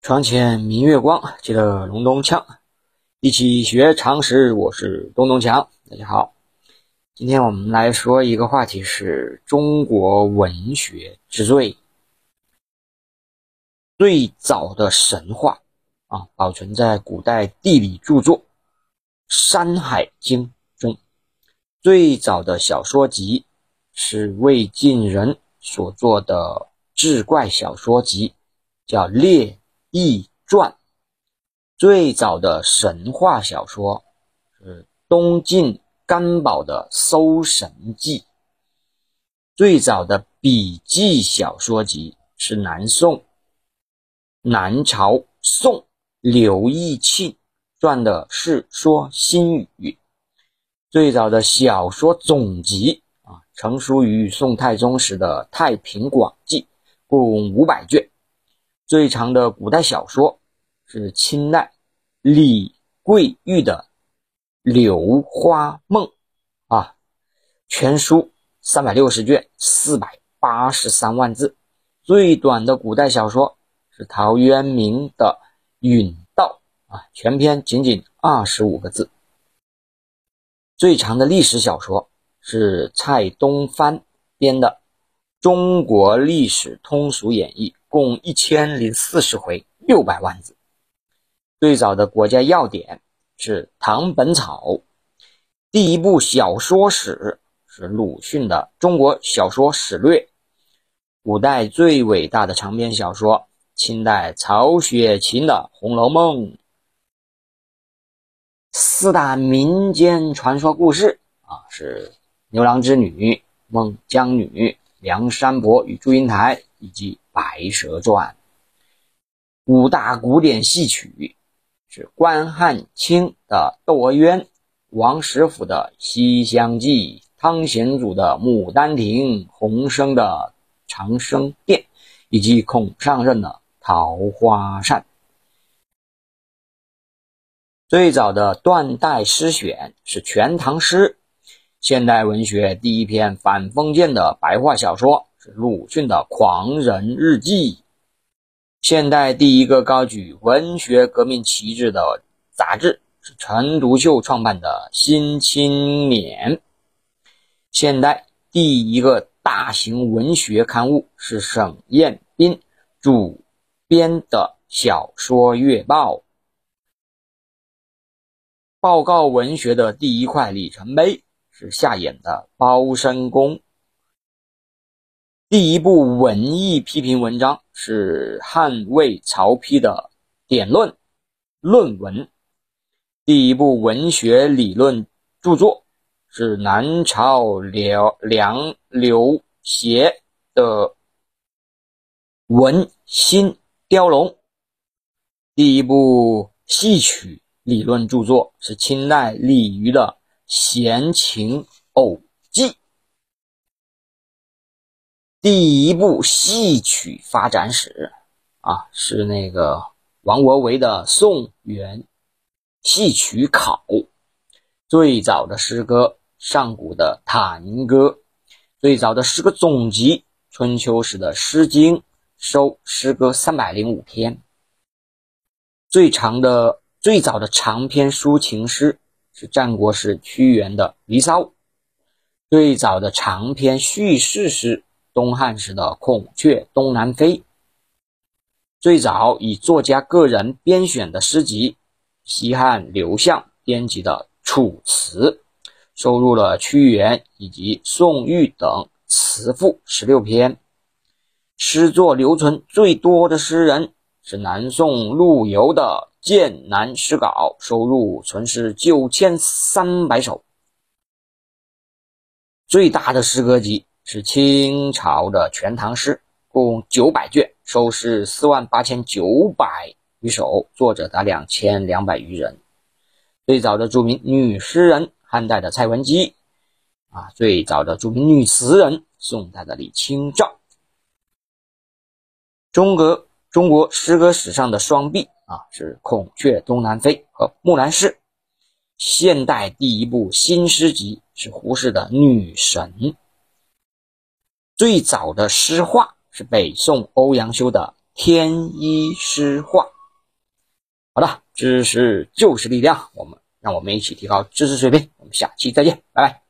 床前明月光，记得隆咚锵，一起学常识。我是东东强，大家好。今天我们来说一个话题，是中国文学之最。最早的神话啊，保存在古代地理著作《山海经》中。最早的小说集是魏晋人所作的志怪小说集，叫《列》。易传最早的神话小说是东晋干宝的《搜神记》，最早的笔记小说集是南宋南朝宋刘义庆撰的《世说新语》，最早的小说总集啊，成书于宋太宗时的《太平广记》，共五百卷。最长的古代小说是清代李桂玉的《柳花梦》啊，全书三百六十卷，四百八十三万字。最短的古代小说是陶渊明的《允道》啊，全篇仅仅二十五个字。最长的历史小说是蔡东藩编的《中国历史通俗演义》。共一千零四十回，六百万字。最早的国家要点是《唐本草》，第一部小说史是鲁迅的《中国小说史略》。古代最伟大的长篇小说，清代曹雪芹的《红楼梦》。四大民间传说故事啊，是牛郎织女、孟姜女、梁山伯与祝英台以及。《白蛇传》五大古典戏曲是关汉卿的《窦娥冤》，王实甫的《西厢记》，汤显祖的《牡丹亭》，洪升的《长生殿》，以及孔尚任的《桃花扇》。最早的断代诗选是《全唐诗》，现代文学第一篇反封建的白话小说是。鲁迅的《狂人日记》，现代第一个高举文学革命旗帜的杂志是陈独秀创办的《新青年》，现代第一个大型文学刊物是沈雁斌主编的《小说月报》，报告文学的第一块里程碑是夏衍的《包身工》。第一部文艺批评文章是汉魏曹丕的《典论》论文。第一部文学理论著作是南朝刘梁刘协的《文心雕龙》。第一部戏曲理论著作是清代李渔的《闲情偶记》。第一部戏曲发展史啊，是那个王国维的《宋元戏曲考》。最早的诗歌，上古的《弹歌》；最早的诗歌总集，春秋时的《诗经》，收诗歌三百零五篇。最长的、最早的长篇抒情诗是战国时屈原的《离骚》。最早的长篇叙事诗。东汉时的《孔雀东南飞》，最早以作家个人编选的诗集，西汉刘向编辑的《楚辞》，收录了屈原以及宋玉等词赋十六篇。诗作留存最多的诗人是南宋陆游的《剑南诗稿》，收入存诗九千三百首。最大的诗歌集。是清朝的《全唐诗》，共九百卷，收诗四万八千九百余首，作者达两千两百余人。最早的著名女诗人，汉代的蔡文姬，啊，最早的著名女词人，宋代的李清照。中国中国诗歌史上的双璧啊，是《孔雀东南飞》和《木兰诗》。现代第一部新诗集是胡适的《女神》。最早的诗画是北宋欧阳修的《天一诗画。好的，知识就是力量，我们让我们一起提高知识水平。我们下期再见，拜拜。